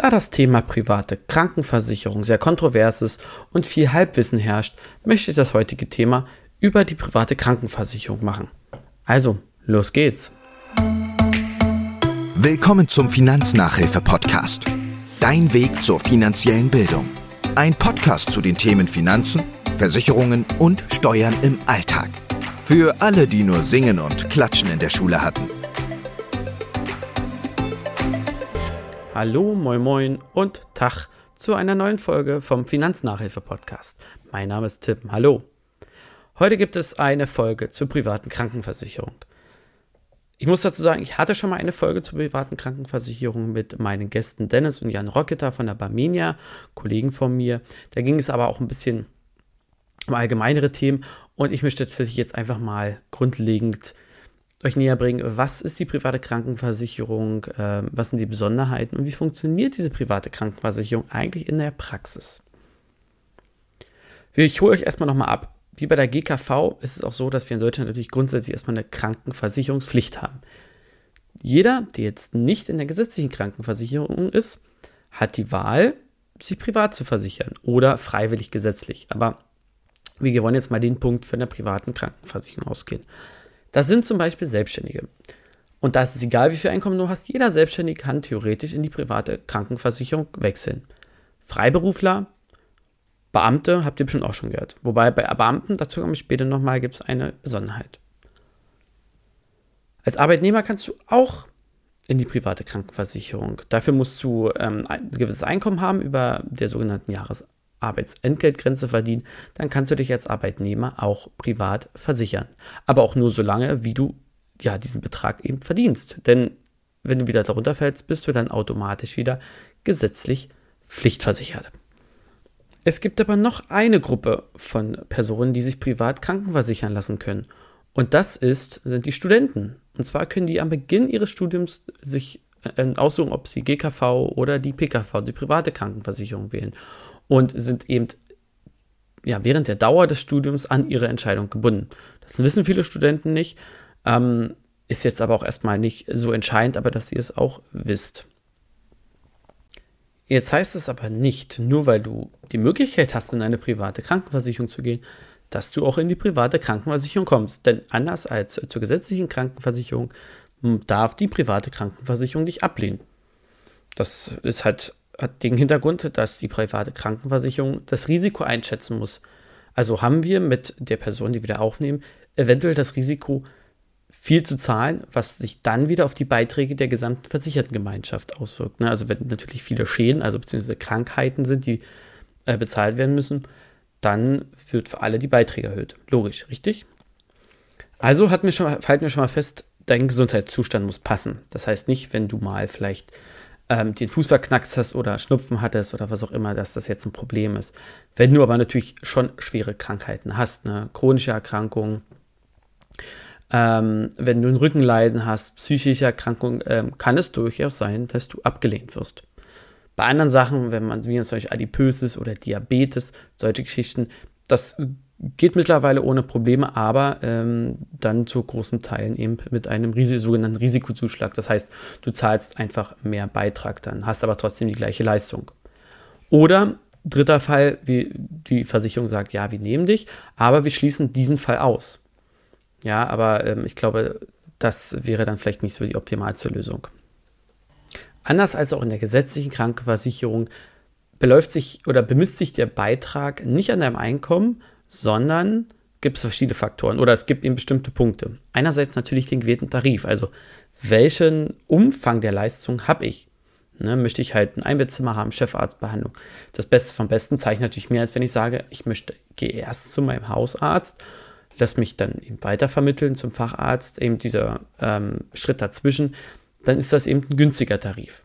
Da das Thema private Krankenversicherung sehr kontrovers ist und viel Halbwissen herrscht, möchte ich das heutige Thema über die private Krankenversicherung machen. Also, los geht's. Willkommen zum Finanznachhilfe-Podcast. Dein Weg zur finanziellen Bildung. Ein Podcast zu den Themen Finanzen, Versicherungen und Steuern im Alltag. Für alle, die nur Singen und Klatschen in der Schule hatten. Hallo, moin moin und Tag zu einer neuen Folge vom Finanznachhilfe-Podcast. Mein Name ist Tim. Hallo. Heute gibt es eine Folge zur privaten Krankenversicherung. Ich muss dazu sagen, ich hatte schon mal eine Folge zur privaten Krankenversicherung mit meinen Gästen Dennis und Jan Rocketer von der Barmenia, Kollegen von mir. Da ging es aber auch ein bisschen um allgemeinere Themen und ich möchte tatsächlich jetzt einfach mal grundlegend euch näher bringen, was ist die private Krankenversicherung, äh, was sind die Besonderheiten und wie funktioniert diese private Krankenversicherung eigentlich in der Praxis. Ich hole euch erstmal nochmal ab. Wie bei der GKV ist es auch so, dass wir in Deutschland natürlich grundsätzlich erstmal eine Krankenversicherungspflicht haben. Jeder, der jetzt nicht in der gesetzlichen Krankenversicherung ist, hat die Wahl, sich privat zu versichern oder freiwillig gesetzlich. Aber wir wollen jetzt mal den Punkt für eine privaten Krankenversicherung ausgehen. Das sind zum Beispiel Selbstständige. Und da ist es egal, wie viel Einkommen du hast, jeder Selbstständige kann theoretisch in die private Krankenversicherung wechseln. Freiberufler, Beamte, habt ihr bestimmt auch schon gehört. Wobei bei Beamten, dazu komme ich später nochmal, gibt es eine Besonderheit. Als Arbeitnehmer kannst du auch in die private Krankenversicherung. Dafür musst du ähm, ein gewisses Einkommen haben über der sogenannten Jahres Arbeitsentgeltgrenze verdienen, dann kannst du dich als Arbeitnehmer auch privat versichern. Aber auch nur so lange, wie du ja diesen Betrag eben verdienst. Denn wenn du wieder darunter fällst, bist du dann automatisch wieder gesetzlich pflichtversichert. Es gibt aber noch eine Gruppe von Personen, die sich privat krankenversichern lassen können. Und das ist, sind die Studenten. Und zwar können die am Beginn ihres Studiums sich äh, aussuchen, ob sie GKV oder die PKV, die private Krankenversicherung wählen und sind eben ja, während der Dauer des Studiums an ihre Entscheidung gebunden. Das wissen viele Studenten nicht, ähm, ist jetzt aber auch erstmal nicht so entscheidend, aber dass ihr es auch wisst. Jetzt heißt es aber nicht, nur weil du die Möglichkeit hast, in eine private Krankenversicherung zu gehen, dass du auch in die private Krankenversicherung kommst. Denn anders als zur gesetzlichen Krankenversicherung darf die private Krankenversicherung dich ablehnen. Das ist halt hat den Hintergrund, dass die private Krankenversicherung das Risiko einschätzen muss. Also haben wir mit der Person, die wir da aufnehmen, eventuell das Risiko, viel zu zahlen, was sich dann wieder auf die Beiträge der gesamten Versichertengemeinschaft auswirkt. Ne? Also wenn natürlich viele Schäden, also beziehungsweise Krankheiten sind, die äh, bezahlt werden müssen, dann wird für alle die Beiträge erhöht. Logisch, richtig? Also hat mir schon, halten wir schon mal fest, dein Gesundheitszustand muss passen. Das heißt nicht, wenn du mal vielleicht ähm, den Fuß verknackst hast oder Schnupfen hattest oder was auch immer, dass das jetzt ein Problem ist. Wenn du aber natürlich schon schwere Krankheiten hast, ne? chronische Erkrankungen, ähm, wenn du ein Rückenleiden hast, psychische Erkrankungen, ähm, kann es durchaus sein, dass du abgelehnt wirst. Bei anderen Sachen, wenn man wie zum Beispiel Adipöses oder Diabetes, solche Geschichten, das geht mittlerweile ohne Probleme, aber ähm, dann zu großen Teilen eben mit einem Ris sogenannten Risikozuschlag. Das heißt, du zahlst einfach mehr Beitrag dann, hast aber trotzdem die gleiche Leistung. Oder dritter Fall, wie die Versicherung sagt, ja, wir nehmen dich, aber wir schließen diesen Fall aus. Ja, aber ähm, ich glaube, das wäre dann vielleicht nicht so die optimalste Lösung. Anders als auch in der gesetzlichen Krankenversicherung beläuft sich oder bemisst sich der Beitrag nicht an deinem Einkommen, sondern gibt es verschiedene Faktoren oder es gibt eben bestimmte Punkte. Einerseits natürlich den gewählten Tarif, also welchen Umfang der Leistung habe ich? Ne, möchte ich halt ein Einbettzimmer haben, Chefarztbehandlung. Das Beste vom Besten zeige ich natürlich mehr, als wenn ich sage, ich möchte, gehe erst zu meinem Hausarzt, lass mich dann eben weitervermitteln zum Facharzt, eben dieser ähm, Schritt dazwischen, dann ist das eben ein günstiger Tarif.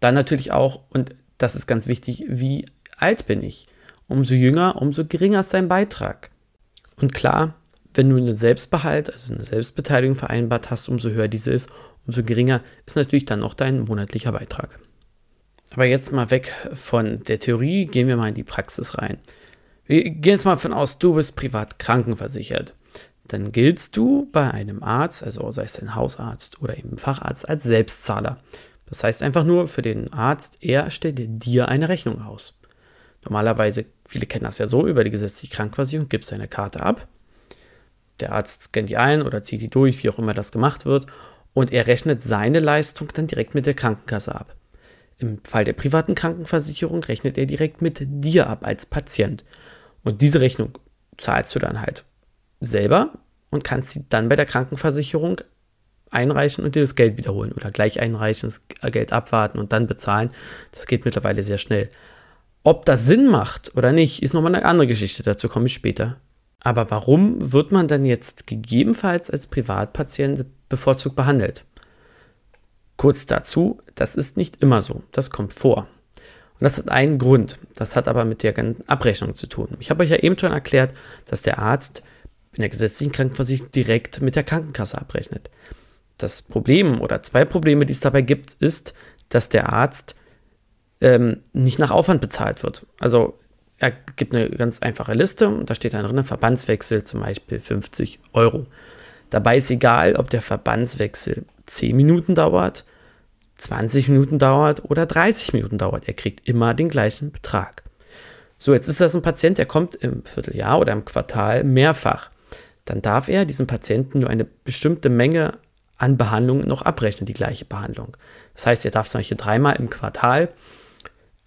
Dann natürlich auch, und das ist ganz wichtig, wie alt bin ich? Umso jünger, umso geringer ist dein Beitrag. Und klar, wenn du eine Selbstbehalt, also eine Selbstbeteiligung vereinbart hast, umso höher diese ist, umso geringer ist natürlich dann auch dein monatlicher Beitrag. Aber jetzt mal weg von der Theorie, gehen wir mal in die Praxis rein. Wir gehen jetzt mal davon aus, du bist privat krankenversichert. Dann giltst du bei einem Arzt, also sei es ein Hausarzt oder eben Facharzt, als Selbstzahler. Das heißt einfach nur für den Arzt, er stellt dir eine Rechnung aus. Normalerweise, viele kennen das ja so, über die gesetzliche Krankenversicherung gibt seine Karte ab. Der Arzt scannt die ein oder zieht die durch, wie auch immer das gemacht wird, und er rechnet seine Leistung dann direkt mit der Krankenkasse ab. Im Fall der privaten Krankenversicherung rechnet er direkt mit dir ab als Patient. Und diese Rechnung zahlst du dann halt selber und kannst sie dann bei der Krankenversicherung einreichen und dir das Geld wiederholen oder gleich einreichen, das Geld abwarten und dann bezahlen. Das geht mittlerweile sehr schnell. Ob das Sinn macht oder nicht, ist nochmal eine andere Geschichte. Dazu komme ich später. Aber warum wird man dann jetzt gegebenenfalls als Privatpatient bevorzugt behandelt? Kurz dazu, das ist nicht immer so. Das kommt vor. Und das hat einen Grund. Das hat aber mit der ganzen Abrechnung zu tun. Ich habe euch ja eben schon erklärt, dass der Arzt in der gesetzlichen Krankenversicherung direkt mit der Krankenkasse abrechnet. Das Problem oder zwei Probleme, die es dabei gibt, ist, dass der Arzt ähm, nicht nach Aufwand bezahlt wird. Also er gibt eine ganz einfache Liste und da steht dann drin, Verbandswechsel zum Beispiel 50 Euro. Dabei ist egal, ob der Verbandswechsel 10 Minuten dauert, 20 Minuten dauert oder 30 Minuten dauert. Er kriegt immer den gleichen Betrag. So, jetzt ist das ein Patient, der kommt im Vierteljahr oder im Quartal mehrfach. Dann darf er diesem Patienten nur eine bestimmte Menge an Behandlungen noch abrechnen, die gleiche Behandlung. Das heißt, er darf Beispiel dreimal im Quartal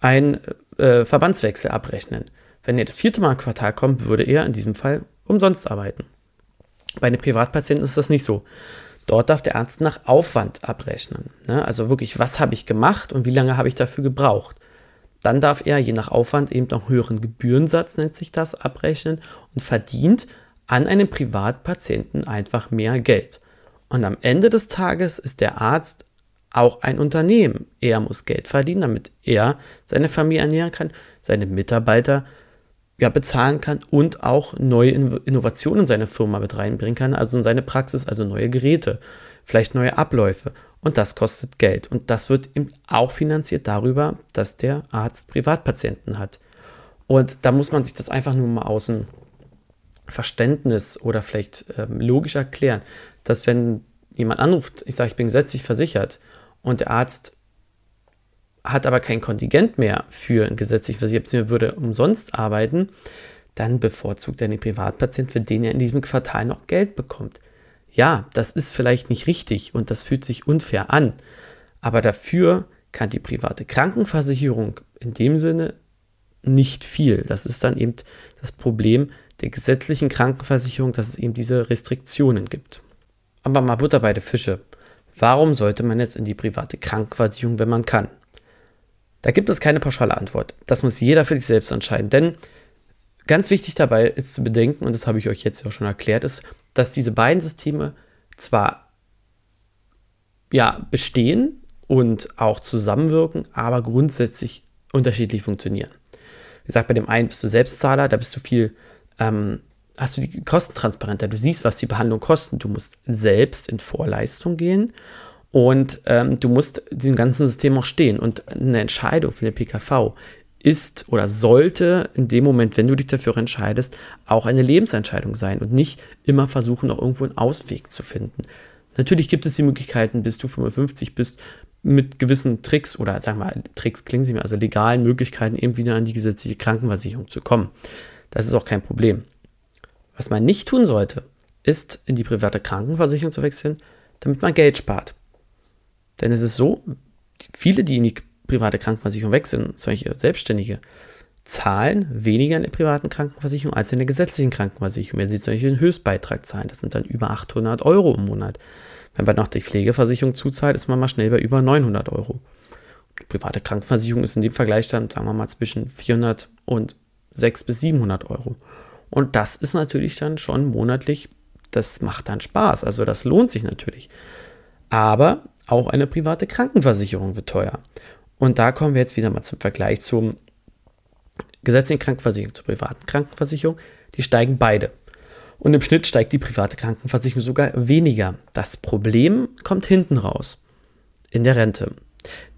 einen äh, Verbandswechsel abrechnen. Wenn er das vierte Mal im Quartal kommt, würde er in diesem Fall umsonst arbeiten. Bei einem Privatpatienten ist das nicht so. Dort darf der Arzt nach Aufwand abrechnen. Ne? Also wirklich, was habe ich gemacht und wie lange habe ich dafür gebraucht. Dann darf er je nach Aufwand eben noch höheren Gebührensatz, nennt sich das, abrechnen und verdient an einem Privatpatienten einfach mehr Geld. Und am Ende des Tages ist der Arzt auch ein Unternehmen. Er muss Geld verdienen, damit er seine Familie ernähren kann, seine Mitarbeiter ja, bezahlen kann und auch neue Innovationen in seine Firma mit reinbringen kann, also in seine Praxis, also neue Geräte, vielleicht neue Abläufe. Und das kostet Geld. Und das wird eben auch finanziert darüber, dass der Arzt Privatpatienten hat. Und da muss man sich das einfach nur mal aus dem Verständnis oder vielleicht ähm, logisch erklären, dass wenn jemand anruft, ich sage, ich bin gesetzlich versichert und der Arzt hat aber kein Kontingent mehr für ein gesetzlich versichertes, würde umsonst arbeiten, dann bevorzugt er den Privatpatient, für den er in diesem Quartal noch Geld bekommt. Ja, das ist vielleicht nicht richtig und das fühlt sich unfair an, aber dafür kann die private Krankenversicherung in dem Sinne nicht viel. Das ist dann eben das Problem der gesetzlichen Krankenversicherung, dass es eben diese Restriktionen gibt. Aber mal Butter bei den Fische. Warum sollte man jetzt in die private Krankenversicherung, wenn man kann? Da gibt es keine pauschale Antwort. Das muss jeder für sich selbst entscheiden. Denn ganz wichtig dabei ist zu bedenken, und das habe ich euch jetzt auch schon erklärt, ist, dass diese beiden Systeme zwar ja, bestehen und auch zusammenwirken, aber grundsätzlich unterschiedlich funktionieren. Wie gesagt, bei dem einen bist du Selbstzahler, da bist du viel ähm, hast du die Kosten transparenter. Du siehst, was die Behandlung kostet. Du musst selbst in Vorleistung gehen und ähm, du musst diesem ganzen System auch stehen. Und eine Entscheidung für den PKV ist oder sollte in dem Moment, wenn du dich dafür entscheidest, auch eine Lebensentscheidung sein und nicht immer versuchen, noch irgendwo einen Ausweg zu finden. Natürlich gibt es die Möglichkeiten, bis du 55 bist, mit gewissen Tricks oder sagen wir mal, Tricks klingen sie mir, also legalen Möglichkeiten eben wieder an die gesetzliche Krankenversicherung zu kommen. Das ist auch kein Problem. Was man nicht tun sollte, ist in die private Krankenversicherung zu wechseln, damit man Geld spart. Denn es ist so, viele, die in die private Krankenversicherung wechseln, solche Selbstständige, zahlen weniger in der privaten Krankenversicherung als in der gesetzlichen Krankenversicherung, wenn sie zum Beispiel einen Höchstbeitrag zahlen. Das sind dann über 800 Euro im Monat. Wenn man noch die Pflegeversicherung zuzahlt, ist man mal schnell bei über 900 Euro. Die private Krankenversicherung ist in dem Vergleich dann, sagen wir mal, zwischen 400 und 600 bis 700 Euro. Und das ist natürlich dann schon monatlich, das macht dann Spaß. Also das lohnt sich natürlich. Aber auch eine private Krankenversicherung wird teuer. Und da kommen wir jetzt wieder mal zum Vergleich zum gesetzlichen Krankenversicherung, zur privaten Krankenversicherung. Die steigen beide. Und im Schnitt steigt die private Krankenversicherung sogar weniger. Das Problem kommt hinten raus. In der Rente.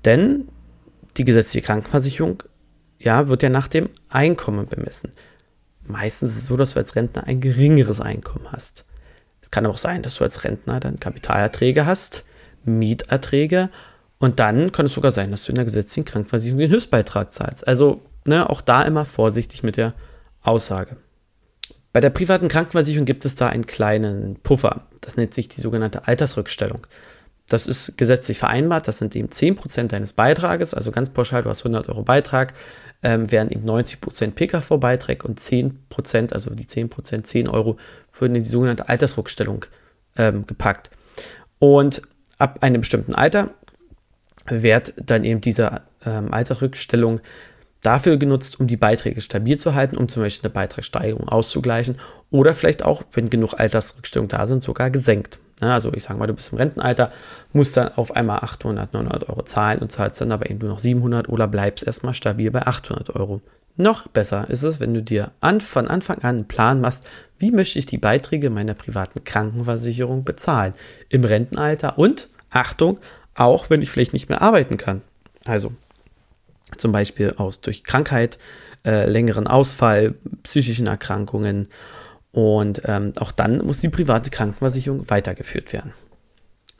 Denn die gesetzliche Krankenversicherung ja, wird ja nach dem Einkommen bemessen meistens ist es so, dass du als Rentner ein geringeres Einkommen hast. Es kann aber auch sein, dass du als Rentner dann Kapitalerträge hast, Mieterträge Und dann kann es sogar sein, dass du in der gesetzlichen Krankenversicherung den Höchstbeitrag zahlst. Also ne, auch da immer vorsichtig mit der Aussage. Bei der privaten Krankenversicherung gibt es da einen kleinen Puffer. Das nennt sich die sogenannte Altersrückstellung. Das ist gesetzlich vereinbart. Das sind eben 10% deines Beitrages, also ganz pauschal, du hast 100 Euro Beitrag, ähm, wären eben 90% PKV-Beitrag und 10%, also die 10%, 10 Euro, würden in die sogenannte Altersrückstellung ähm, gepackt. Und ab einem bestimmten Alter wird dann eben diese ähm, Altersrückstellung dafür genutzt, um die Beiträge stabil zu halten, um zum Beispiel eine Beitragssteigerung auszugleichen oder vielleicht auch, wenn genug Altersrückstellungen da sind, sogar gesenkt. Also ich sage mal, du bist im Rentenalter, musst dann auf einmal 800, 900 Euro zahlen und zahlst dann aber eben nur noch 700 oder bleibst erstmal stabil bei 800 Euro. Noch besser ist es, wenn du dir an, von Anfang an einen Plan machst, wie möchte ich die Beiträge meiner privaten Krankenversicherung bezahlen im Rentenalter und, Achtung, auch wenn ich vielleicht nicht mehr arbeiten kann. Also zum Beispiel aus durch Krankheit, äh, längeren Ausfall, psychischen Erkrankungen und ähm, auch dann muss die private Krankenversicherung weitergeführt werden.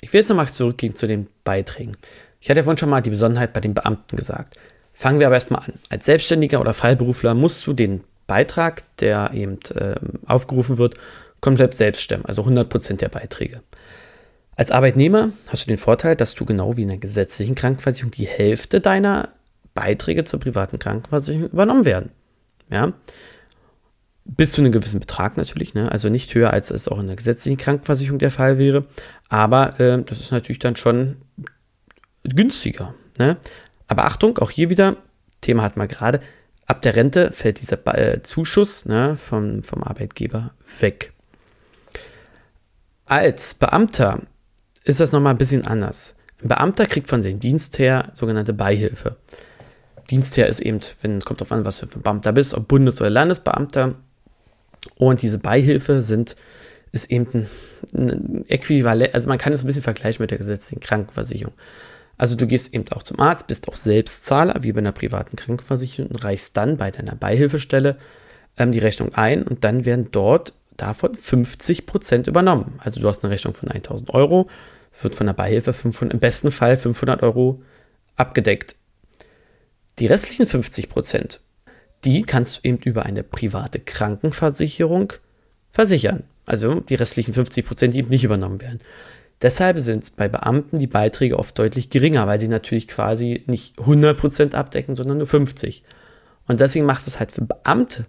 Ich will jetzt nochmal zurückgehen zu den Beiträgen. Ich hatte ja vorhin schon mal die Besonderheit bei den Beamten gesagt. Fangen wir aber erstmal an. Als Selbstständiger oder Freiberufler musst du den Beitrag, der eben äh, aufgerufen wird, komplett selbst stemmen, also 100% der Beiträge. Als Arbeitnehmer hast du den Vorteil, dass du genau wie in der gesetzlichen Krankenversicherung die Hälfte deiner Beiträge zur privaten Krankenversicherung übernommen werden. Ja? Bis zu einem gewissen Betrag natürlich, ne? also nicht höher, als es auch in der gesetzlichen Krankenversicherung der Fall wäre. Aber äh, das ist natürlich dann schon günstiger. Ne? Aber Achtung, auch hier wieder, Thema hatten wir gerade, ab der Rente fällt dieser äh, Zuschuss ne, vom, vom Arbeitgeber weg. Als Beamter ist das nochmal ein bisschen anders. Ein Beamter kriegt von seinem Dienstherr sogenannte Beihilfe. Dienstherr ist eben, wenn kommt auf an, was für ein Beamter bist, ob Bundes- oder Landesbeamter. Und diese Beihilfe sind, ist eben ein, ein Äquivalent, also man kann es ein bisschen vergleichen mit der gesetzlichen Krankenversicherung. Also du gehst eben auch zum Arzt, bist auch Selbstzahler, wie bei einer privaten Krankenversicherung, und reichst dann bei deiner Beihilfestelle ähm, die Rechnung ein und dann werden dort davon 50 Prozent übernommen. Also du hast eine Rechnung von 1000 Euro, wird von der Beihilfe 500, im besten Fall 500 Euro abgedeckt. Die restlichen 50 Prozent, die kannst du eben über eine private Krankenversicherung versichern. Also die restlichen 50 Prozent, die eben nicht übernommen werden. Deshalb sind bei Beamten die Beiträge oft deutlich geringer, weil sie natürlich quasi nicht 100% abdecken, sondern nur 50%. Und deswegen macht es halt für Beamte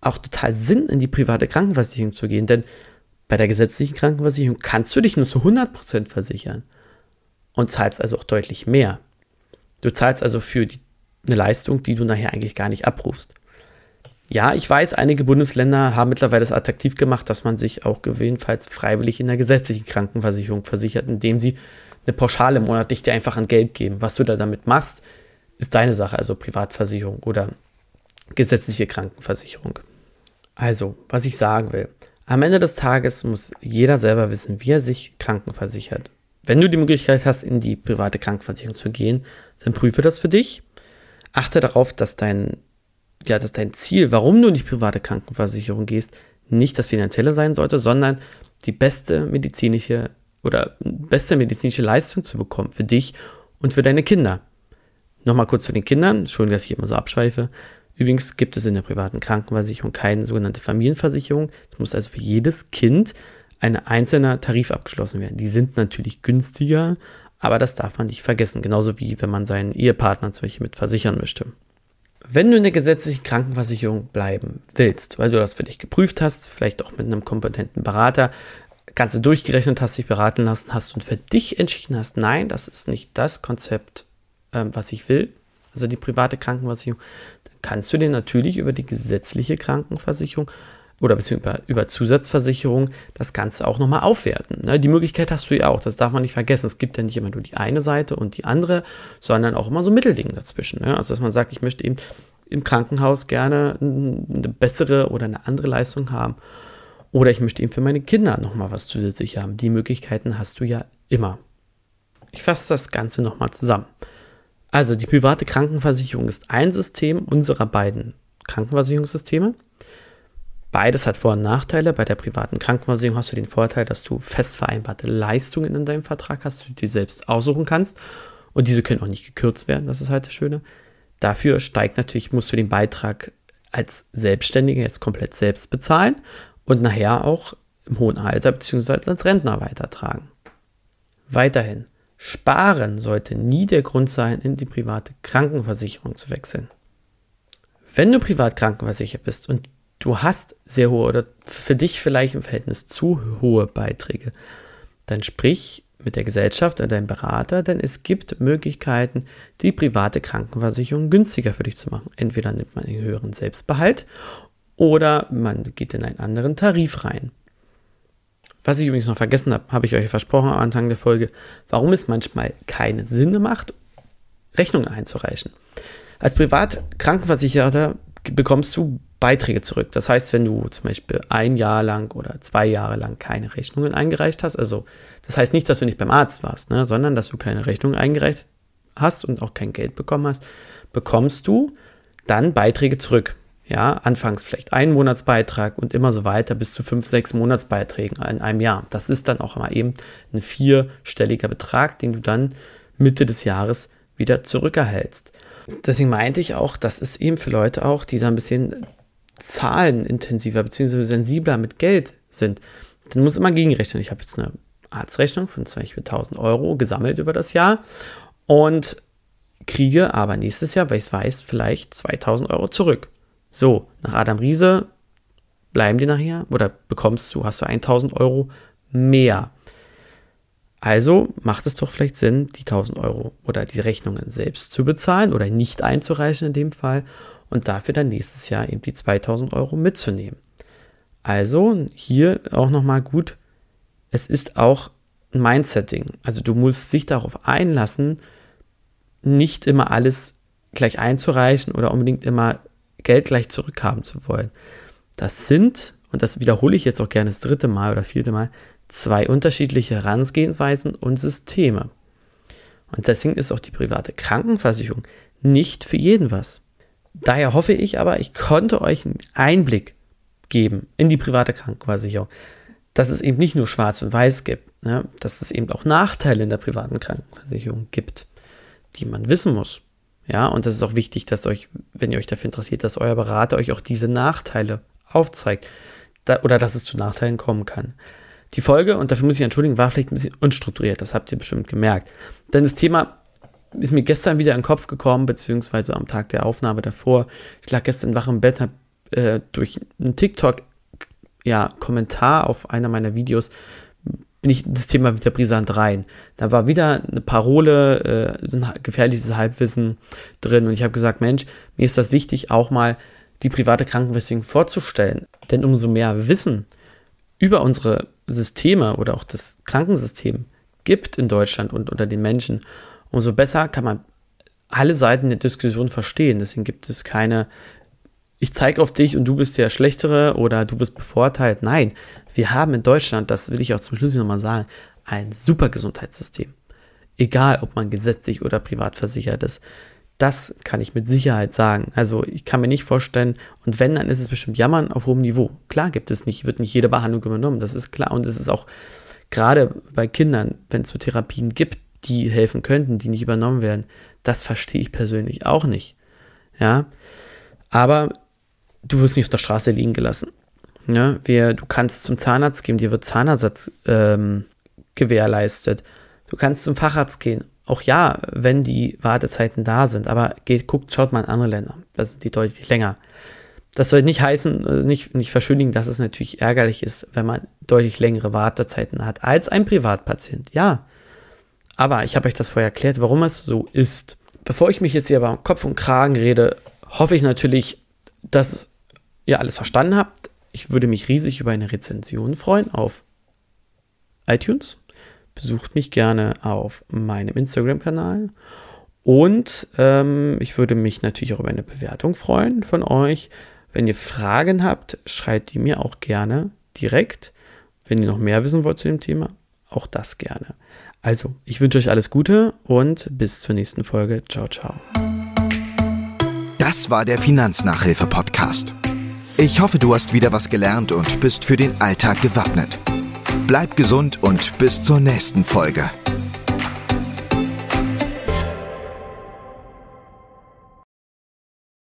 auch total Sinn, in die private Krankenversicherung zu gehen, denn bei der gesetzlichen Krankenversicherung kannst du dich nur zu 100% versichern und zahlst also auch deutlich mehr. Du zahlst also für die eine Leistung, die du nachher eigentlich gar nicht abrufst. Ja, ich weiß, einige Bundesländer haben mittlerweile es attraktiv gemacht, dass man sich auch gegebenenfalls freiwillig in der gesetzlichen Krankenversicherung versichert, indem sie eine Pauschale monatlich dir einfach an Geld geben. Was du da damit machst, ist deine Sache, also Privatversicherung oder gesetzliche Krankenversicherung. Also, was ich sagen will, am Ende des Tages muss jeder selber wissen, wie er sich krankenversichert. Wenn du die Möglichkeit hast, in die private Krankenversicherung zu gehen, dann prüfe das für dich achte darauf, dass dein, ja, dass dein Ziel, warum du in die private Krankenversicherung gehst, nicht das finanzielle sein sollte, sondern die beste medizinische oder beste medizinische Leistung zu bekommen für dich und für deine Kinder. Nochmal kurz zu den Kindern, Entschuldigung, dass ich immer so abschweife. Übrigens gibt es in der privaten Krankenversicherung keine sogenannte Familienversicherung. Es muss also für jedes Kind ein einzelner Tarif abgeschlossen werden. Die sind natürlich günstiger, aber das darf man nicht vergessen, genauso wie wenn man seinen Ehepartner zum Beispiel mit versichern möchte. Wenn du in der gesetzlichen Krankenversicherung bleiben willst, weil du das für dich geprüft hast, vielleicht auch mit einem kompetenten Berater, Ganze durchgerechnet hast, dich beraten lassen hast und für dich entschieden hast, nein, das ist nicht das Konzept, ähm, was ich will, also die private Krankenversicherung, dann kannst du dir natürlich über die gesetzliche Krankenversicherung oder beziehungsweise über Zusatzversicherung das Ganze auch nochmal aufwerten. Ne? Die Möglichkeit hast du ja auch, das darf man nicht vergessen. Es gibt ja nicht immer nur die eine Seite und die andere, sondern auch immer so Mittelding dazwischen. Ne? Also dass man sagt, ich möchte eben im Krankenhaus gerne eine bessere oder eine andere Leistung haben. Oder ich möchte eben für meine Kinder nochmal was zusätzlich haben. Die Möglichkeiten hast du ja immer. Ich fasse das Ganze nochmal zusammen. Also die private Krankenversicherung ist ein System unserer beiden Krankenversicherungssysteme. Beides hat Vor- und Nachteile. Bei der privaten Krankenversicherung hast du den Vorteil, dass du fest vereinbarte Leistungen in deinem Vertrag hast, die du dir selbst aussuchen kannst. Und diese können auch nicht gekürzt werden, das ist halt das Schöne. Dafür steigt natürlich, musst du den Beitrag als Selbstständiger jetzt komplett selbst bezahlen und nachher auch im hohen Alter bzw. als Rentner weitertragen. Weiterhin, Sparen sollte nie der Grund sein, in die private Krankenversicherung zu wechseln. Wenn du privat krankenversichert bist und du hast sehr hohe oder für dich vielleicht im Verhältnis zu hohe Beiträge, dann sprich mit der Gesellschaft oder deinem Berater, denn es gibt Möglichkeiten, die private Krankenversicherung günstiger für dich zu machen. Entweder nimmt man einen höheren Selbstbehalt oder man geht in einen anderen Tarif rein. Was ich übrigens noch vergessen habe, habe ich euch versprochen am Anfang der Folge, warum es manchmal keinen Sinn macht, Rechnungen einzureichen. Als Privatkrankenversicherter bekommst du Beiträge zurück. Das heißt, wenn du zum Beispiel ein Jahr lang oder zwei Jahre lang keine Rechnungen eingereicht hast, also das heißt nicht, dass du nicht beim Arzt warst, ne, sondern dass du keine Rechnungen eingereicht hast und auch kein Geld bekommen hast, bekommst du dann Beiträge zurück. Ja, anfangs vielleicht ein Monatsbeitrag und immer so weiter bis zu fünf, sechs Monatsbeiträgen in einem Jahr. Das ist dann auch mal eben ein vierstelliger Betrag, den du dann Mitte des Jahres wieder zurückerhältst. Deswegen meinte ich auch, das ist eben für Leute auch, die da ein bisschen zahlenintensiver bzw. sensibler mit Geld sind. Dann muss immer gegenrechnen. Ich habe jetzt eine Arztrechnung von zum Beispiel 1000 Euro gesammelt über das Jahr und kriege aber nächstes Jahr, weil ich es weiß, vielleicht 2000 Euro zurück. So, nach Adam Riese bleiben die nachher oder bekommst du, hast du 1000 Euro mehr. Also macht es doch vielleicht Sinn, die 1000 Euro oder die Rechnungen selbst zu bezahlen oder nicht einzureichen in dem Fall und dafür dann nächstes Jahr eben die 2000 Euro mitzunehmen. Also hier auch nochmal gut, es ist auch ein Mindsetting. Also du musst dich darauf einlassen, nicht immer alles gleich einzureichen oder unbedingt immer Geld gleich zurückhaben zu wollen. Das sind, und das wiederhole ich jetzt auch gerne das dritte Mal oder vierte Mal, zwei unterschiedliche Herangehensweisen und Systeme. Und deswegen ist auch die private Krankenversicherung nicht für jeden was. Daher hoffe ich aber, ich konnte euch einen Einblick geben in die private Krankenversicherung, dass es eben nicht nur schwarz und weiß gibt, ne? dass es eben auch Nachteile in der privaten Krankenversicherung gibt, die man wissen muss. Ja, und das ist auch wichtig, dass euch, wenn ihr euch dafür interessiert, dass euer Berater euch auch diese Nachteile aufzeigt da, oder dass es zu Nachteilen kommen kann. Die Folge, und dafür muss ich entschuldigen, war vielleicht ein bisschen unstrukturiert, das habt ihr bestimmt gemerkt. Denn das Thema ist mir gestern wieder in den Kopf gekommen, beziehungsweise am Tag der Aufnahme davor. Ich lag gestern wach im Bett, hab äh, durch einen TikTok, ja, auf einer meiner Videos bin ich das Thema wieder brisant rein. Da war wieder eine Parole, äh, ein gefährliches Halbwissen drin und ich habe gesagt, Mensch, mir ist das wichtig, auch mal die private Krankenversicherung vorzustellen. Denn umso mehr Wissen über unsere Systeme oder auch das Krankensystem gibt in Deutschland und unter den Menschen, umso besser kann man alle Seiten der Diskussion verstehen. Deswegen gibt es keine, ich zeige auf dich und du bist der Schlechtere oder du wirst bevorteilt. Nein, wir haben in Deutschland, das will ich auch zum Schluss nochmal sagen, ein super Gesundheitssystem. Egal, ob man gesetzlich oder privat versichert ist. Das kann ich mit Sicherheit sagen. Also ich kann mir nicht vorstellen, und wenn, dann ist es bestimmt Jammern auf hohem Niveau. Klar gibt es nicht, wird nicht jede Behandlung übernommen, das ist klar. Und es ist auch gerade bei Kindern, wenn es so Therapien gibt, die helfen könnten, die nicht übernommen werden, das verstehe ich persönlich auch nicht. Ja, aber du wirst nicht auf der Straße liegen gelassen. Ja, wir, du kannst zum Zahnarzt gehen, dir wird Zahnersatz ähm, gewährleistet. Du kannst zum Facharzt gehen. Auch ja, wenn die Wartezeiten da sind, aber geht, guckt, schaut mal in andere Länder. Da sind die deutlich länger. Das soll nicht heißen, äh, nicht, nicht verschuldigen, dass es natürlich ärgerlich ist, wenn man deutlich längere Wartezeiten hat als ein Privatpatient. Ja. Aber ich habe euch das vorher erklärt, warum es so ist. Bevor ich mich jetzt hier aber Kopf und Kragen rede, hoffe ich natürlich, dass ihr alles verstanden habt. Ich würde mich riesig über eine Rezension freuen auf iTunes. Besucht mich gerne auf meinem Instagram-Kanal. Und ähm, ich würde mich natürlich auch über eine Bewertung freuen von euch. Wenn ihr Fragen habt, schreibt die mir auch gerne direkt. Wenn ihr noch mehr wissen wollt zu dem Thema, auch das gerne. Also, ich wünsche euch alles Gute und bis zur nächsten Folge. Ciao, ciao. Das war der Finanznachhilfe-Podcast. Ich hoffe, du hast wieder was gelernt und bist für den Alltag gewappnet. Bleib gesund und bis zur nächsten Folge.